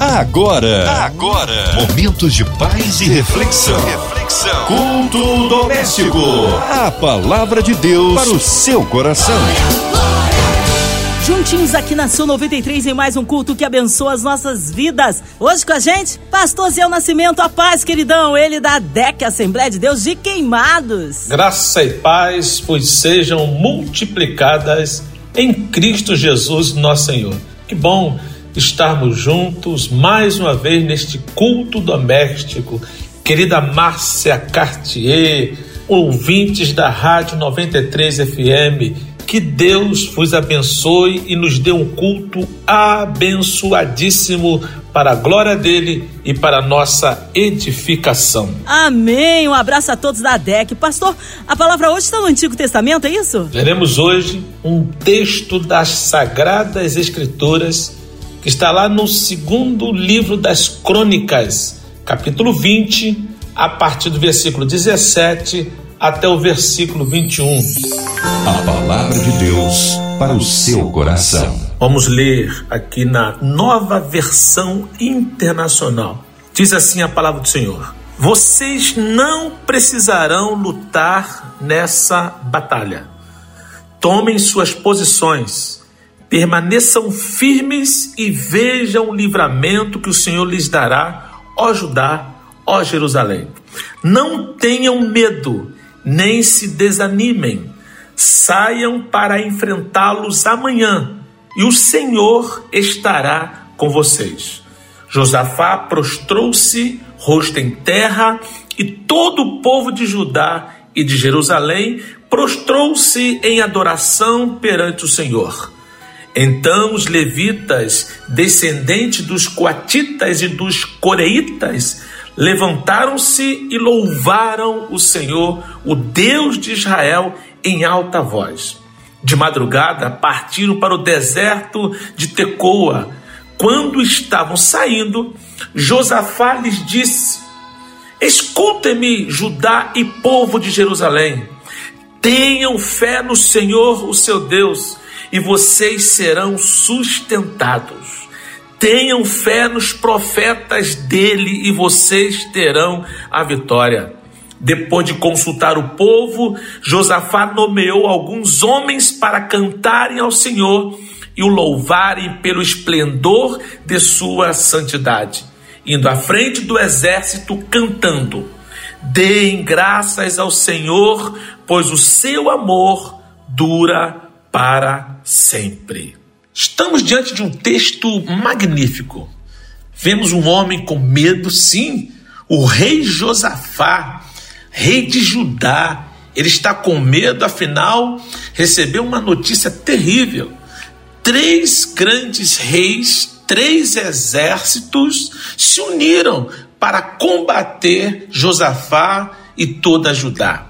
Agora, agora, momentos de paz e reflexão. Reflexão. Culto doméstico. A palavra de Deus para o seu coração. Juntinhos aqui na Sul 93 em mais um culto que abençoa as nossas vidas. Hoje com a gente, Pastor Zé Nascimento, a paz, queridão. Ele da DEC Assembleia de Deus de Queimados. Graça e paz, pois sejam multiplicadas em Cristo Jesus, nosso Senhor. Que bom estarmos juntos mais uma vez neste culto doméstico. Querida Márcia Cartier, ouvintes da Rádio 93 FM, que Deus vos abençoe e nos dê um culto abençoadíssimo para a glória dele e para a nossa edificação. Amém. Um abraço a todos da DEC. Pastor, a palavra hoje está no Antigo Testamento, é isso? Veremos hoje um texto das Sagradas Escrituras que está lá no segundo livro das Crônicas, capítulo 20, a partir do versículo 17 até o versículo 21. A palavra de Deus para o seu coração. Vamos ler aqui na nova versão internacional. Diz assim a palavra do Senhor: Vocês não precisarão lutar nessa batalha. Tomem suas posições Permaneçam firmes e vejam o livramento que o Senhor lhes dará, ó Judá, ó Jerusalém. Não tenham medo, nem se desanimem. Saiam para enfrentá-los amanhã, e o Senhor estará com vocês. Josafá prostrou-se, rosto em terra, e todo o povo de Judá e de Jerusalém prostrou-se em adoração perante o Senhor. Então os levitas, descendentes dos coatitas e dos coreitas, levantaram-se e louvaram o Senhor, o Deus de Israel, em alta voz. De madrugada partiram para o deserto de Tecoa. Quando estavam saindo, Josafá lhes disse: Escutem-me, Judá e povo de Jerusalém. Tenham fé no Senhor, o seu Deus e vocês serão sustentados. Tenham fé nos profetas dele e vocês terão a vitória. Depois de consultar o povo, Josafá nomeou alguns homens para cantarem ao Senhor e o louvarem pelo esplendor de sua santidade, indo à frente do exército cantando: Deem graças ao Senhor, pois o seu amor dura para sempre. Estamos diante de um texto magnífico. Vemos um homem com medo, sim, o rei Josafá, rei de Judá. Ele está com medo, afinal, recebeu uma notícia terrível. Três grandes reis, três exércitos se uniram para combater Josafá e toda Judá.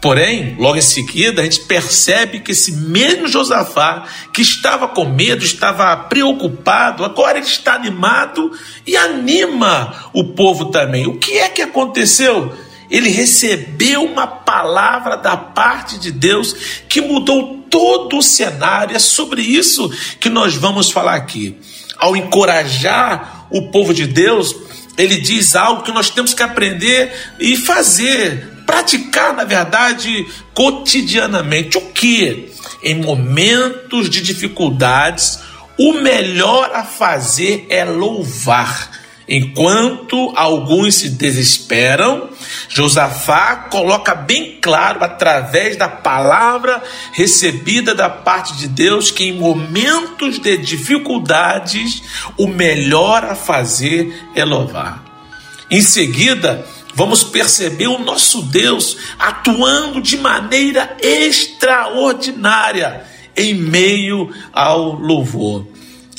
Porém, logo em seguida, a gente percebe que esse mesmo Josafá, que estava com medo, estava preocupado, agora ele está animado e anima o povo também. O que é que aconteceu? Ele recebeu uma palavra da parte de Deus que mudou todo o cenário. É sobre isso que nós vamos falar aqui. Ao encorajar o povo de Deus, ele diz algo que nós temos que aprender e fazer praticar, na verdade, cotidianamente. O que? Em momentos de dificuldades, o melhor a fazer é louvar. Enquanto alguns se desesperam, Josafá coloca bem claro, através da palavra recebida da parte de Deus, que em momentos de dificuldades, o melhor a fazer é louvar. Em seguida, vamos perceber o nosso Deus atuando de maneira extraordinária em meio ao louvor.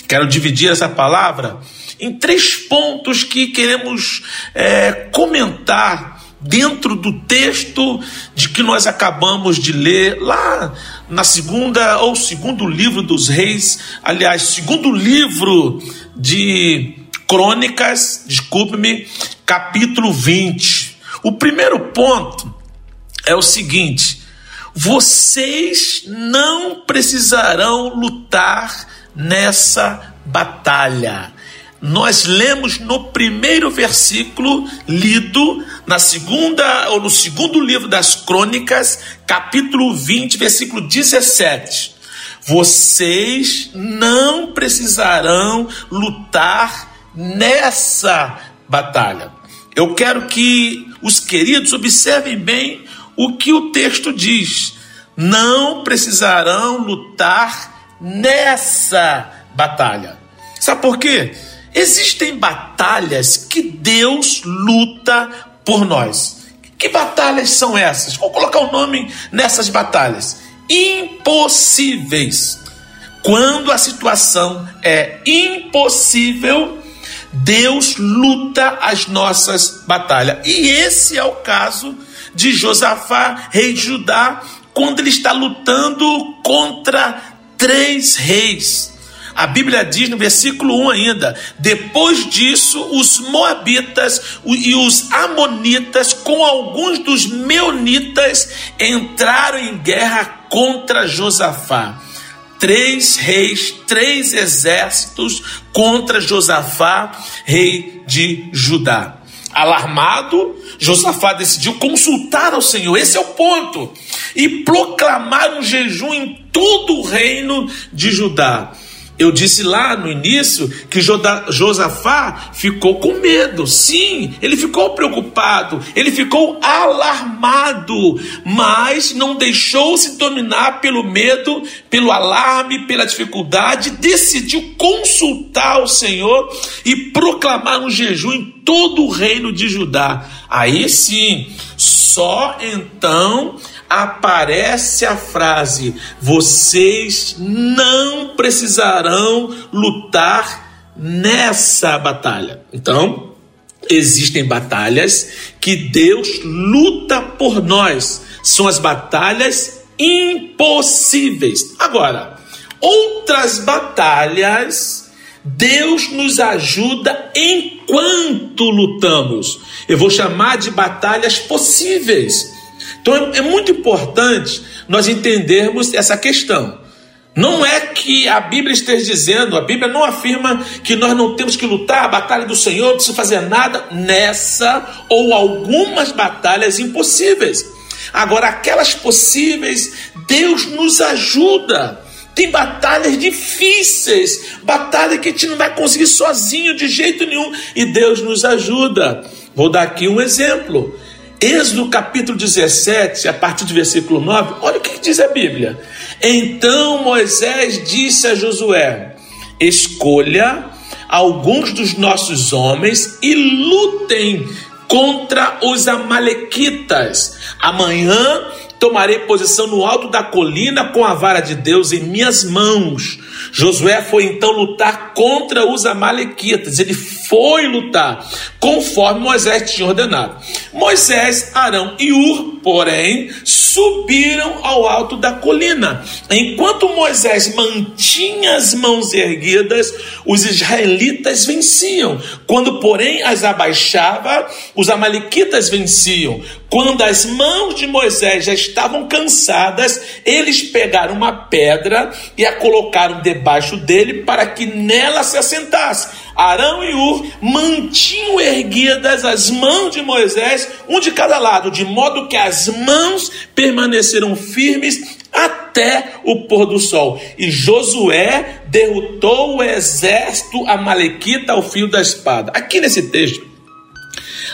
Quero dividir essa palavra em três pontos que queremos é, comentar dentro do texto de que nós acabamos de ler lá na segunda ou segundo livro dos reis, aliás, segundo livro de Crônicas, desculpe-me, capítulo 20. O primeiro ponto é o seguinte: vocês não precisarão lutar nessa batalha. nós lemos no primeiro versículo lido na segunda ou no segundo livro das Crônicas, capítulo 20, versículo 17. Vocês não precisarão lutar nessa batalha. Eu quero que os queridos observem bem o que o texto diz. Não precisarão lutar nessa batalha. Sabe por quê? Existem batalhas que Deus luta por nós. Que batalhas são essas? Vou colocar o um nome nessas batalhas. Impossíveis. Quando a situação é impossível, Deus luta as nossas batalhas. E esse é o caso de Josafá, rei de Judá, quando ele está lutando contra três reis. A Bíblia diz no versículo 1 ainda: depois disso, os Moabitas e os Amonitas, com alguns dos Meunitas, entraram em guerra contra Josafá. Três reis, três exércitos contra Josafá, rei de Judá. Alarmado, Josafá decidiu consultar ao Senhor, esse é o ponto, e proclamar um jejum em todo o reino de Judá. Eu disse lá no início que Josafá ficou com medo. Sim, ele ficou preocupado, ele ficou alarmado, mas não deixou-se dominar pelo medo, pelo alarme, pela dificuldade, decidiu consultar o Senhor e proclamar um jejum em todo o reino de Judá. Aí sim, só então aparece a frase: vocês não precisarão lutar nessa batalha. Então, existem batalhas que Deus luta por nós, são as batalhas impossíveis. Agora, outras batalhas. Deus nos ajuda enquanto lutamos. Eu vou chamar de batalhas possíveis. Então é, muito importante nós entendermos essa questão. Não é que a Bíblia esteja dizendo, a Bíblia não afirma que nós não temos que lutar a batalha do Senhor, não precisa fazer nada nessa ou algumas batalhas impossíveis. Agora, aquelas possíveis, Deus nos ajuda. Tem batalhas difíceis, batalha que a gente não vai conseguir sozinho de jeito nenhum, e Deus nos ajuda. Vou dar aqui um exemplo. Êxodo capítulo 17, a partir do versículo 9, olha o que diz a Bíblia. Então Moisés disse a Josué: Escolha alguns dos nossos homens e lutem contra os Amalequitas. Amanhã tomarei posição no alto da colina com a vara de Deus em minhas mãos. Josué foi então lutar contra os Amalequitas. Ele foi lutar conforme Moisés tinha ordenado. Moisés, Arão e Ur, porém, subiram ao alto da colina. Enquanto Moisés mantinha as mãos erguidas, os israelitas venciam. Quando, porém, as abaixava, os amalequitas venciam. Quando as mãos de Moisés já estavam cansadas, eles pegaram uma pedra e a colocaram debaixo dele para que nela se assentasse. Arão e Ur mantinham erguidas as mãos de Moisés, um de cada lado, de modo que as mãos permaneceram firmes até o pôr do sol. E Josué derrotou o exército amalequita ao fio da espada. Aqui nesse texto,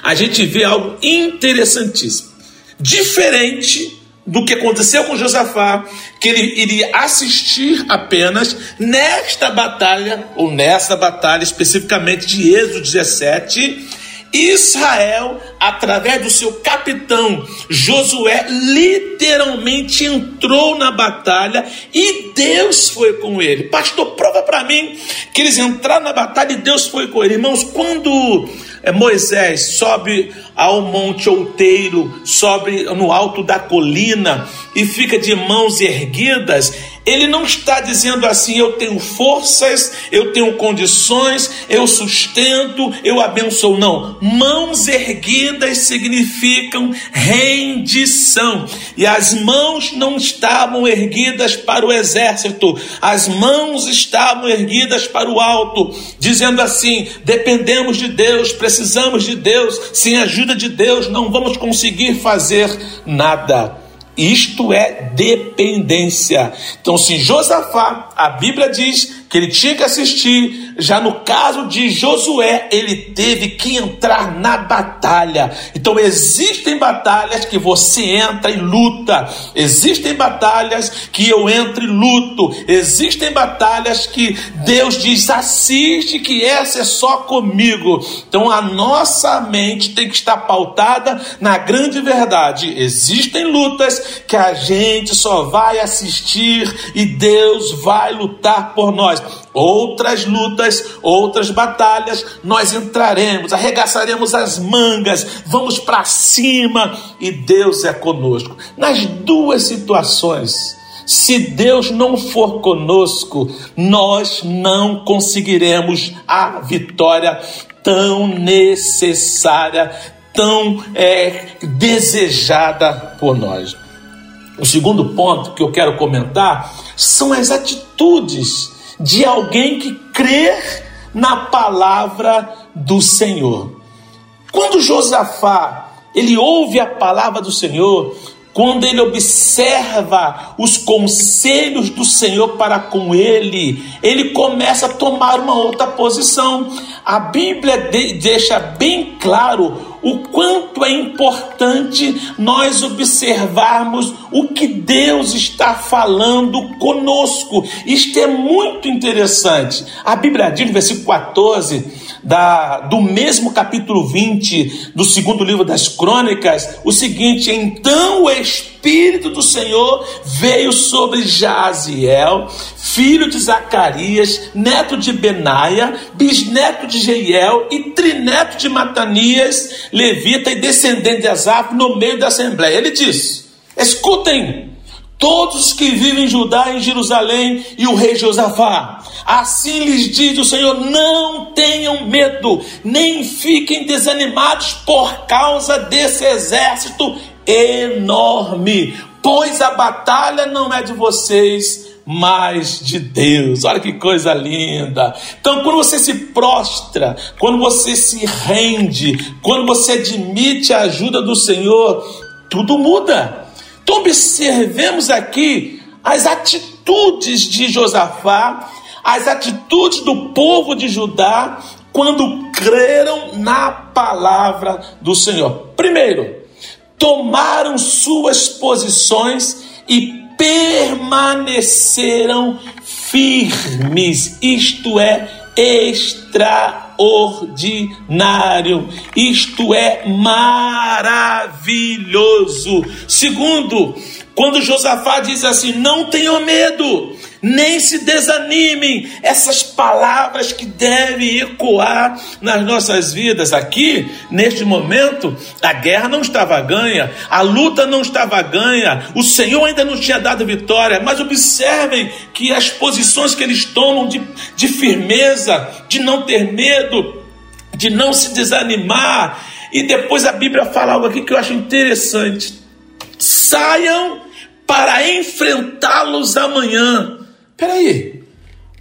a gente vê algo interessantíssimo. Diferente do que aconteceu com Josafá, que ele iria assistir apenas nesta batalha, ou nessa batalha especificamente de Êxodo 17, Israel, através do seu capitão Josué, literalmente entrou na batalha e Deus foi com ele. Pastor, prova para mim que eles entraram na batalha e Deus foi com ele. Irmãos, quando é, Moisés sobe ao Monte Outeiro, sobe no alto da colina e fica de mãos erguidas, ele não está dizendo assim: eu tenho forças, eu tenho condições, eu sustento, eu abençoo. Não. Mãos erguidas significam rendição. E as mãos não estavam erguidas para o exército, as mãos estavam erguidas para o alto, dizendo assim: dependemos de Deus, precisamos de Deus, sem ajuda de Deus não vamos conseguir fazer nada. Isto é dependência. Então, se Josafá, a Bíblia diz que ele tinha que assistir. Já no caso de Josué, ele teve que entrar na batalha. Então existem batalhas que você entra e luta. Existem batalhas que eu entro e luto. Existem batalhas que Deus diz: assiste, que essa é só comigo. Então a nossa mente tem que estar pautada na grande verdade. Existem lutas que a gente só vai assistir e Deus vai lutar por nós outras lutas, outras batalhas, nós entraremos, arregaçaremos as mangas, vamos para cima e Deus é conosco. Nas duas situações, se Deus não for conosco, nós não conseguiremos a vitória tão necessária, tão é, desejada por nós. O segundo ponto que eu quero comentar são as atitudes de alguém que crê na palavra do Senhor. Quando Josafá ele ouve a palavra do Senhor, quando ele observa os conselhos do Senhor para com ele, ele começa a tomar uma outra posição. A Bíblia deixa bem claro o quanto é importante nós observarmos o que Deus está falando conosco. Isto é muito interessante. A Bíblia diz no versículo 14 da, do mesmo capítulo 20 do segundo livro das Crônicas, o seguinte: então o Espírito do Senhor veio sobre Jaziel, filho de Zacarias, neto de Benaia, bisneto de Jeiel e trineto de Matanias, levita e descendente de Asaf, no meio da assembleia. Ele diz: Escutem, todos que vivem em Judá e em Jerusalém e o rei Josafá. Assim lhes diz o Senhor: não tenham medo, nem fiquem desanimados por causa desse exército enorme, pois a batalha não é de vocês, mais de Deus. Olha que coisa linda. Então, quando você se prostra, quando você se rende, quando você admite a ajuda do Senhor, tudo muda. Então, observemos aqui as atitudes de Josafá, as atitudes do povo de Judá quando creram na palavra do Senhor. Primeiro, tomaram suas posições e permaneceram firmes, isto é, extraordinário, isto é maravilhoso. Segundo, quando Josafá diz assim: não tenham medo, nem se desanimem, essas palavras que devem ecoar nas nossas vidas. Aqui, neste momento, a guerra não estava ganha, a luta não estava ganha, o Senhor ainda não tinha dado vitória, mas observem que as posições que eles tomam de, de firmeza, de não ter medo, de não se desanimar. E depois a Bíblia fala algo aqui que eu acho interessante saiam para enfrentá-los amanhã. Peraí,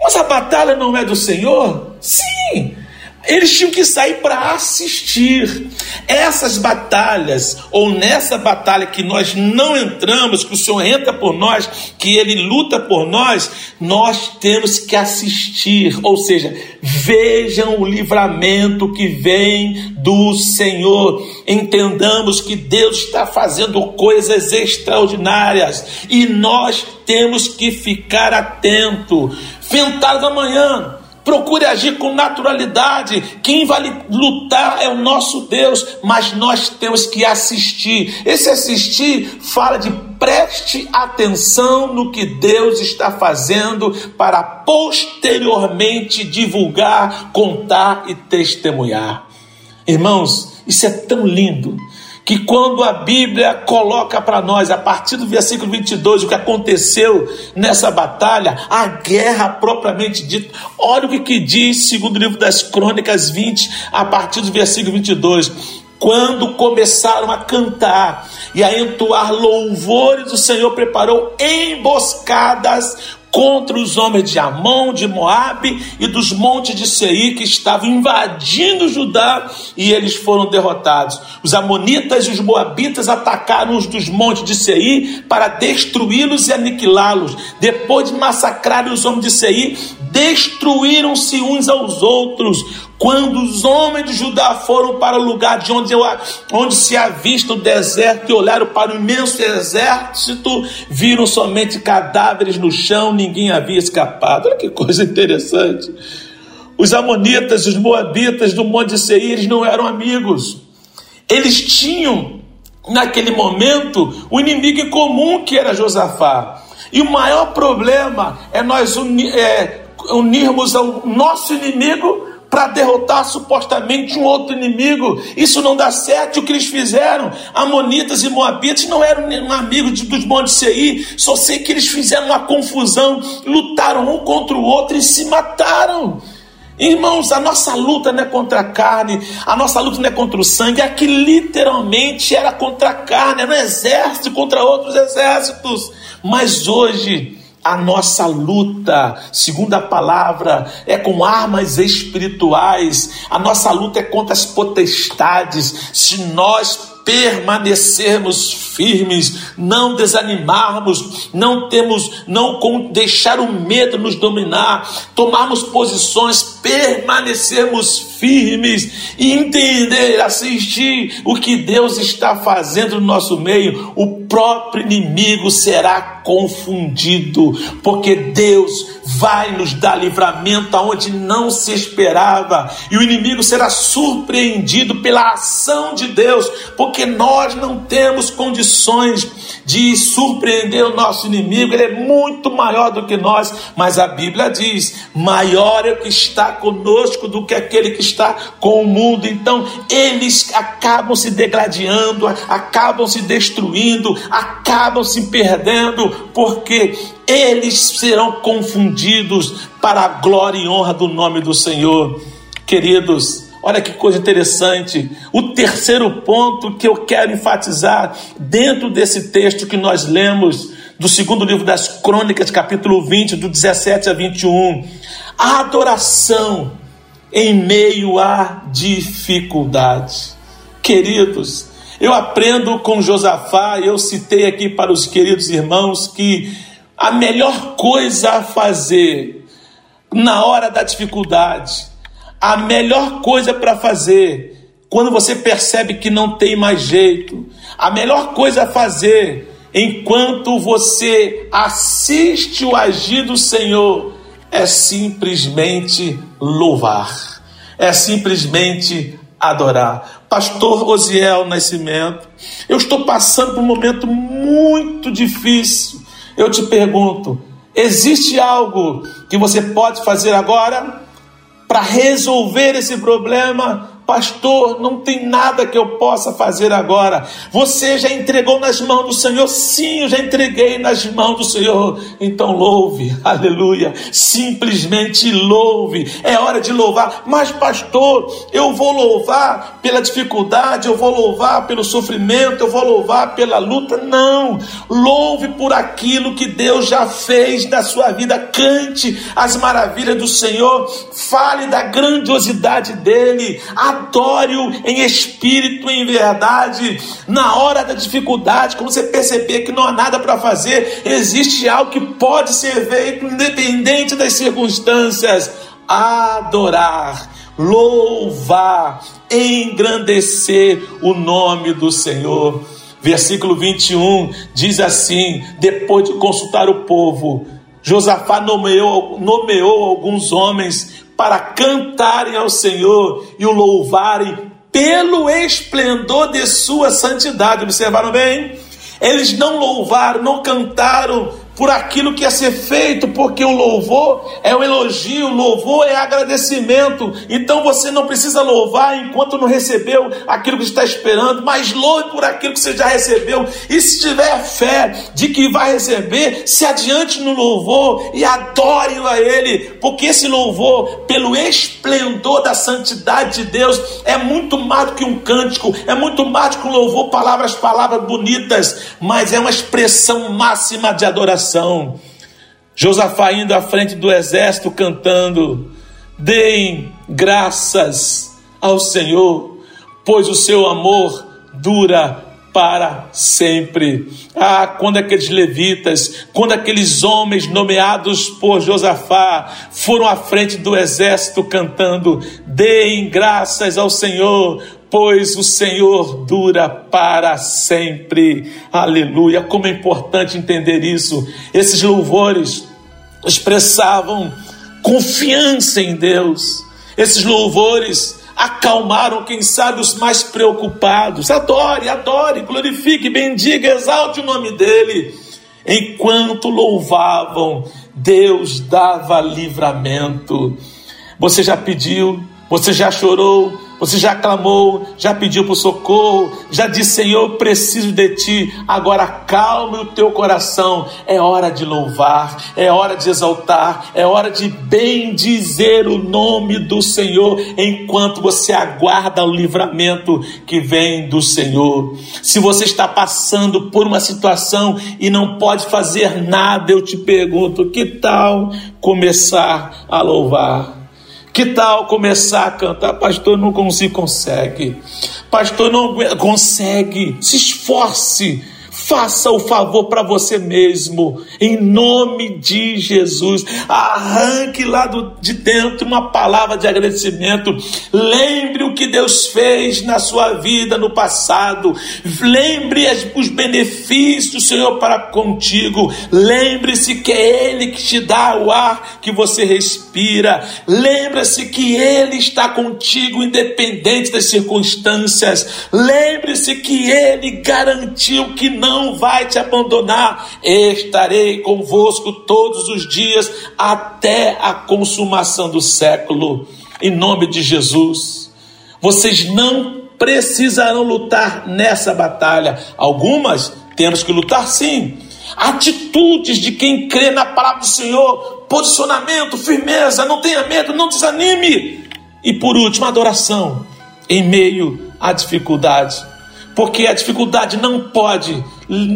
mas a batalha não é do Senhor? Sim, eles tinham que sair para assistir. Essas batalhas, ou nessa batalha que nós não entramos, que o Senhor entra por nós, que Ele luta por nós, nós temos que assistir. Ou seja, vejam o livramento que vem do Senhor. Entendamos que Deus está fazendo coisas extraordinárias e nós temos que ficar atento. Ventado amanhã Procure agir com naturalidade. Quem vai lutar é o nosso Deus, mas nós temos que assistir. Esse assistir fala de preste atenção no que Deus está fazendo para posteriormente divulgar, contar e testemunhar. Irmãos, isso é tão lindo que quando a Bíblia coloca para nós, a partir do versículo 22, o que aconteceu nessa batalha, a guerra propriamente dita, olha o que, que diz, segundo o livro das Crônicas 20, a partir do versículo 22 quando começaram a cantar e a entoar louvores, o Senhor preparou emboscadas contra os homens de Amon, de Moabe e dos montes de Seir que estavam invadindo Judá e eles foram derrotados. Os amonitas e os moabitas atacaram os dos montes de Seir para destruí-los e aniquilá-los. Depois de massacrarem os homens de Seir, destruíram-se uns aos outros. Quando os homens de Judá foram para o lugar de onde, eu, onde se avista o deserto e olharam para o imenso exército, viram somente cadáveres no chão, ninguém havia escapado. Olha que coisa interessante. Os amonitas, os moabitas do Monte Seir, não eram amigos. Eles tinham, naquele momento, o inimigo em comum que era Josafá. E o maior problema é nós é, unirmos ao nosso inimigo para derrotar supostamente um outro inimigo. Isso não dá certo. O que eles fizeram, Amonitas e Moabitas, não eram amigos de, dos montes Seir. Só sei que eles fizeram uma confusão, lutaram um contra o outro e se mataram. Irmãos, a nossa luta não é contra a carne, a nossa luta não é contra o sangue, aqui literalmente era contra a carne, era um exército contra outros exércitos. Mas hoje a nossa luta, segundo a palavra, é com armas espirituais. A nossa luta é contra as potestades. Se nós permanecermos firmes, não desanimarmos, não temos, não deixar o medo nos dominar, tomarmos posições, permanecermos firmes e entender, assistir o que Deus está fazendo no nosso meio, o próprio inimigo será confundido, porque Deus vai nos dar livramento aonde não se esperava, e o inimigo será surpreendido pela ação de Deus, porque nós não temos condições de surpreender o nosso inimigo, ele é muito maior do que nós, mas a Bíblia diz: maior é o que está conosco do que aquele que está com o mundo. Então, eles acabam se degladiando, acabam se destruindo, acabam se perdendo, porque eles serão confundidos para a glória e honra do nome do Senhor. Queridos, olha que coisa interessante. O terceiro ponto que eu quero enfatizar dentro desse texto que nós lemos, do segundo livro das Crônicas, capítulo 20, do 17 a 21. A adoração em meio à dificuldade. Queridos, eu aprendo com Josafá, eu citei aqui para os queridos irmãos que a melhor coisa a fazer na hora da dificuldade, a melhor coisa para fazer quando você percebe que não tem mais jeito, a melhor coisa a fazer enquanto você assiste o agir do Senhor é simplesmente louvar, é simplesmente adorar. Pastor Osiel Nascimento, eu estou passando por um momento muito difícil. Eu te pergunto: existe algo que você pode fazer agora para resolver esse problema? Pastor, não tem nada que eu possa fazer agora. Você já entregou nas mãos do Senhor? Sim, eu já entreguei nas mãos do Senhor. Então louve, aleluia. Simplesmente louve. É hora de louvar. Mas, pastor, eu vou louvar pela dificuldade, eu vou louvar pelo sofrimento, eu vou louvar pela luta. Não. Louve por aquilo que Deus já fez na sua vida. Cante as maravilhas do Senhor. Fale da grandiosidade dele adore-o em espírito em verdade. Na hora da dificuldade, quando você perceber que não há nada para fazer, existe algo que pode ser feito independente das circunstâncias. Adorar, louvar, engrandecer o nome do Senhor. Versículo 21 diz assim: depois de consultar o povo, Josafá nomeou, nomeou alguns homens para cantarem ao Senhor e o louvarem pelo esplendor de sua santidade. Observaram bem? Eles não louvaram, não cantaram por aquilo que é ser feito, porque o louvor é o elogio, o louvor é agradecimento. Então você não precisa louvar enquanto não recebeu aquilo que está esperando, mas louve por aquilo que você já recebeu. E se tiver fé de que vai receber, se adiante no louvor e adore a Ele, porque esse louvor, pelo esplendor da santidade de Deus, é muito mais do que um cântico, é muito mais do que um louvor, palavras, palavras bonitas, mas é uma expressão máxima de adoração coração. Josafá indo à frente do exército cantando: Deem graças ao Senhor, pois o seu amor dura para sempre. Ah, quando aqueles levitas, quando aqueles homens nomeados por Josafá foram à frente do exército cantando: Deem graças ao Senhor, pois o Senhor dura para sempre. Aleluia. Como é importante entender isso. Esses louvores expressavam confiança em Deus. Esses louvores acalmaram, quem sabe, os mais preocupados. Adore, adore, glorifique, bendiga, exalte o nome dele. Enquanto louvavam, Deus dava livramento. Você já pediu, você já chorou, você já clamou, já pediu por socorro, já disse: Senhor, preciso de ti. Agora calme o teu coração. É hora de louvar, é hora de exaltar, é hora de bendizer o nome do Senhor enquanto você aguarda o livramento que vem do Senhor. Se você está passando por uma situação e não pode fazer nada, eu te pergunto: que tal começar a louvar? Que tal começar a cantar? Pastor, não consigo, consegue. Pastor, não consegue. Se esforce Faça o favor para você mesmo, em nome de Jesus. Arranque lá do, de dentro uma palavra de agradecimento. Lembre o que Deus fez na sua vida no passado. Lembre os benefícios do Senhor para contigo. Lembre-se que é Ele que te dá o ar que você respira. Lembre-se que Ele está contigo, independente das circunstâncias. Lembre-se que Ele garantiu que não vai te abandonar. Estarei convosco todos os dias até a consumação do século. Em nome de Jesus. Vocês não precisarão lutar nessa batalha. Algumas temos que lutar sim. Atitudes de quem crê na palavra do Senhor, posicionamento, firmeza, não tenha medo, não desanime. E por último, adoração em meio à dificuldade porque a dificuldade não pode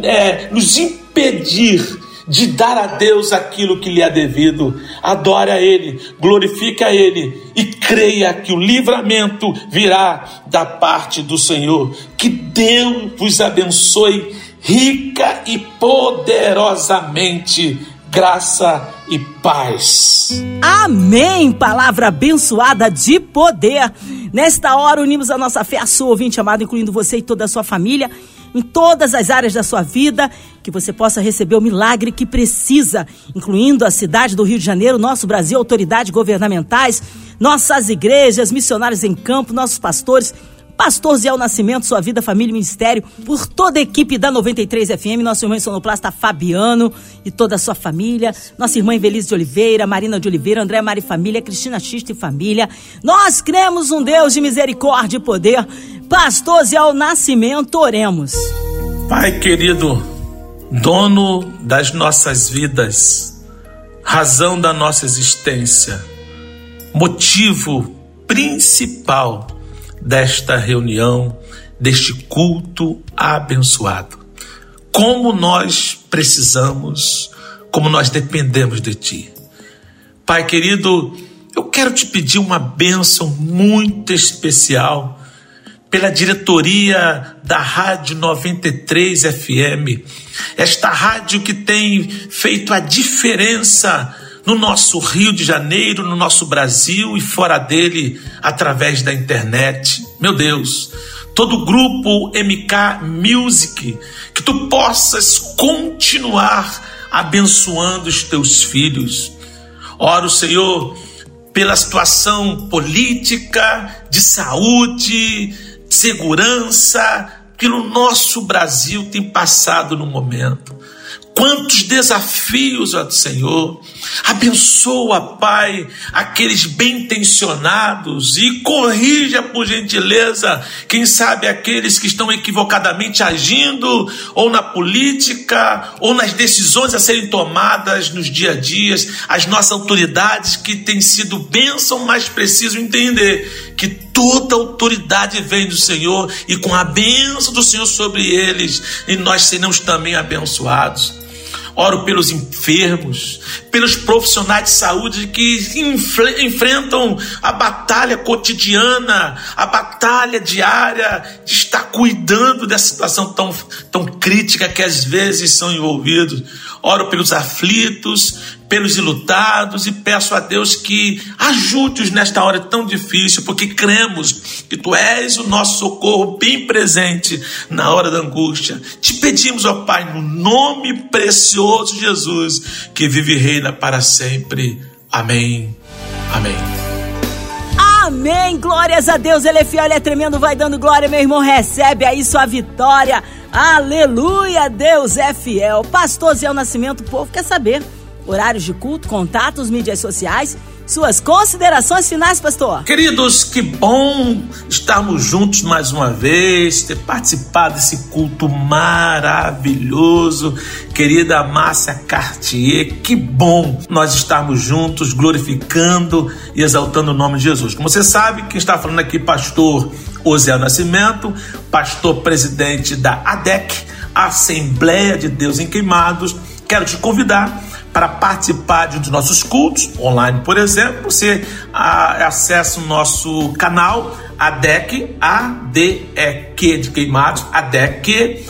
é, nos impedir de dar a Deus aquilo que lhe é devido. Adore a Ele, glorifique a Ele e creia que o livramento virá da parte do Senhor. Que Deus vos abençoe rica e poderosamente. Graça e paz. Amém! Palavra abençoada de poder. Nesta hora, unimos a nossa fé a sua ouvinte amado, incluindo você e toda a sua família, em todas as áreas da sua vida, que você possa receber o milagre que precisa, incluindo a cidade do Rio de Janeiro, nosso Brasil, autoridades governamentais, nossas igrejas, missionários em campo, nossos pastores Pastor Zé Nascimento, sua vida, família e ministério, por toda a equipe da 93 FM, nosso irmão sonoplasta Fabiano e toda a sua família, nossa irmã Evelise de Oliveira, Marina de Oliveira, André Mari Família, Cristina Xista e família. Nós cremos um Deus de misericórdia e poder. Pastor Zé Nascimento, oremos. Pai querido, dono das nossas vidas, razão da nossa existência, motivo principal desta reunião, deste culto abençoado. Como nós precisamos, como nós dependemos de Ti. Pai querido, eu quero te pedir uma bênção muito especial pela diretoria da Rádio 93 FM, esta rádio que tem feito a diferença no nosso Rio de Janeiro, no nosso Brasil e fora dele, através da internet. Meu Deus, todo o grupo MK Music, que tu possas continuar abençoando os teus filhos. Oro, Senhor, pela situação política, de saúde, de segurança que no nosso Brasil tem passado no momento. Quantos desafios, ó Senhor. Abençoa, Pai, aqueles bem intencionados e corrija, por gentileza, quem sabe aqueles que estão equivocadamente agindo, ou na política, ou nas decisões a serem tomadas nos dia a dias, as nossas autoridades que têm sido bênção, mas precisam entender que toda autoridade vem do Senhor e com a bênção do Senhor sobre eles, e nós seremos também abençoados oro pelos enfermos, pelos profissionais de saúde que enfrentam a batalha cotidiana, a batalha diária de estar cuidando dessa situação tão, tão crítica que às vezes são envolvidos. Oro pelos aflitos, pelos ilutados e peço a Deus que ajude-os nesta hora tão difícil, porque cremos que Tu és o nosso socorro bem presente na hora da angústia. Te pedimos, ó Pai, no nome precioso de Jesus, que vive e reina para sempre. Amém. Amém. Amém, glórias a Deus, ele é fiel, ele é tremendo, vai dando glória, meu irmão, recebe aí sua vitória, aleluia, Deus é fiel. Pastor Zé Nascimento, o povo quer saber horários de culto, contatos, mídias sociais. Suas considerações finais, pastor? Queridos, que bom estarmos juntos mais uma vez, ter participado desse culto maravilhoso. Querida Márcia Cartier, que bom nós estarmos juntos, glorificando e exaltando o nome de Jesus. Como você sabe, quem está falando aqui, pastor Osé Nascimento, pastor presidente da ADEC, Assembleia de Deus em Queimados. Quero te convidar para participar de um dos nossos cultos, online, por exemplo, você ah, acessa o nosso canal ADEC, ADEQ de Queimados, ADEC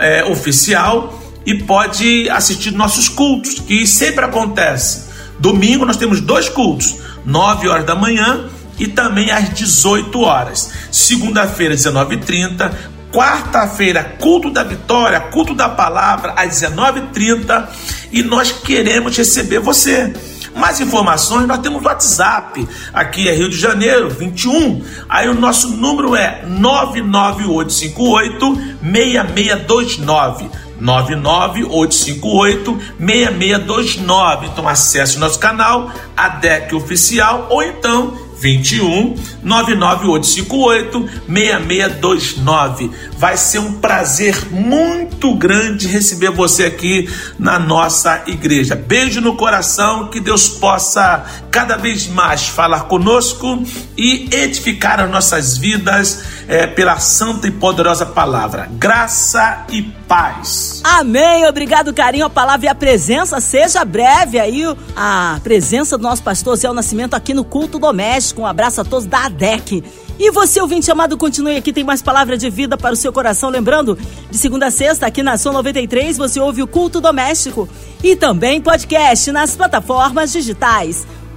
é, oficial, e pode assistir nossos cultos, que sempre acontece. Domingo nós temos dois cultos, 9 horas da manhã e também às 18 horas. Segunda-feira, 19h30, quarta-feira, culto da vitória, culto da palavra, às 19h30, e nós queremos receber você. Mais informações, nós temos WhatsApp, aqui é Rio de Janeiro, 21. Aí o nosso número é 99858 6629. 99858 6629. Então acesse o nosso canal, ADEC Oficial, ou então 21 99858 6629. Vai ser um prazer muito grande receber você aqui na nossa igreja. Beijo no coração, que Deus possa cada vez mais falar conosco e edificar as nossas vidas é, pela santa e poderosa palavra. Graça e paz. Amém. Obrigado, carinho, a palavra e a presença. Seja breve aí a presença do nosso pastor Zé Nascimento aqui no culto doméstico. Um abraço a todos da ADEC. E você, ouvinte amado, continue aqui, tem mais palavra de vida para o seu coração. Lembrando, de segunda a sexta, aqui na Som 93, você ouve o Culto Doméstico e também podcast nas plataformas digitais.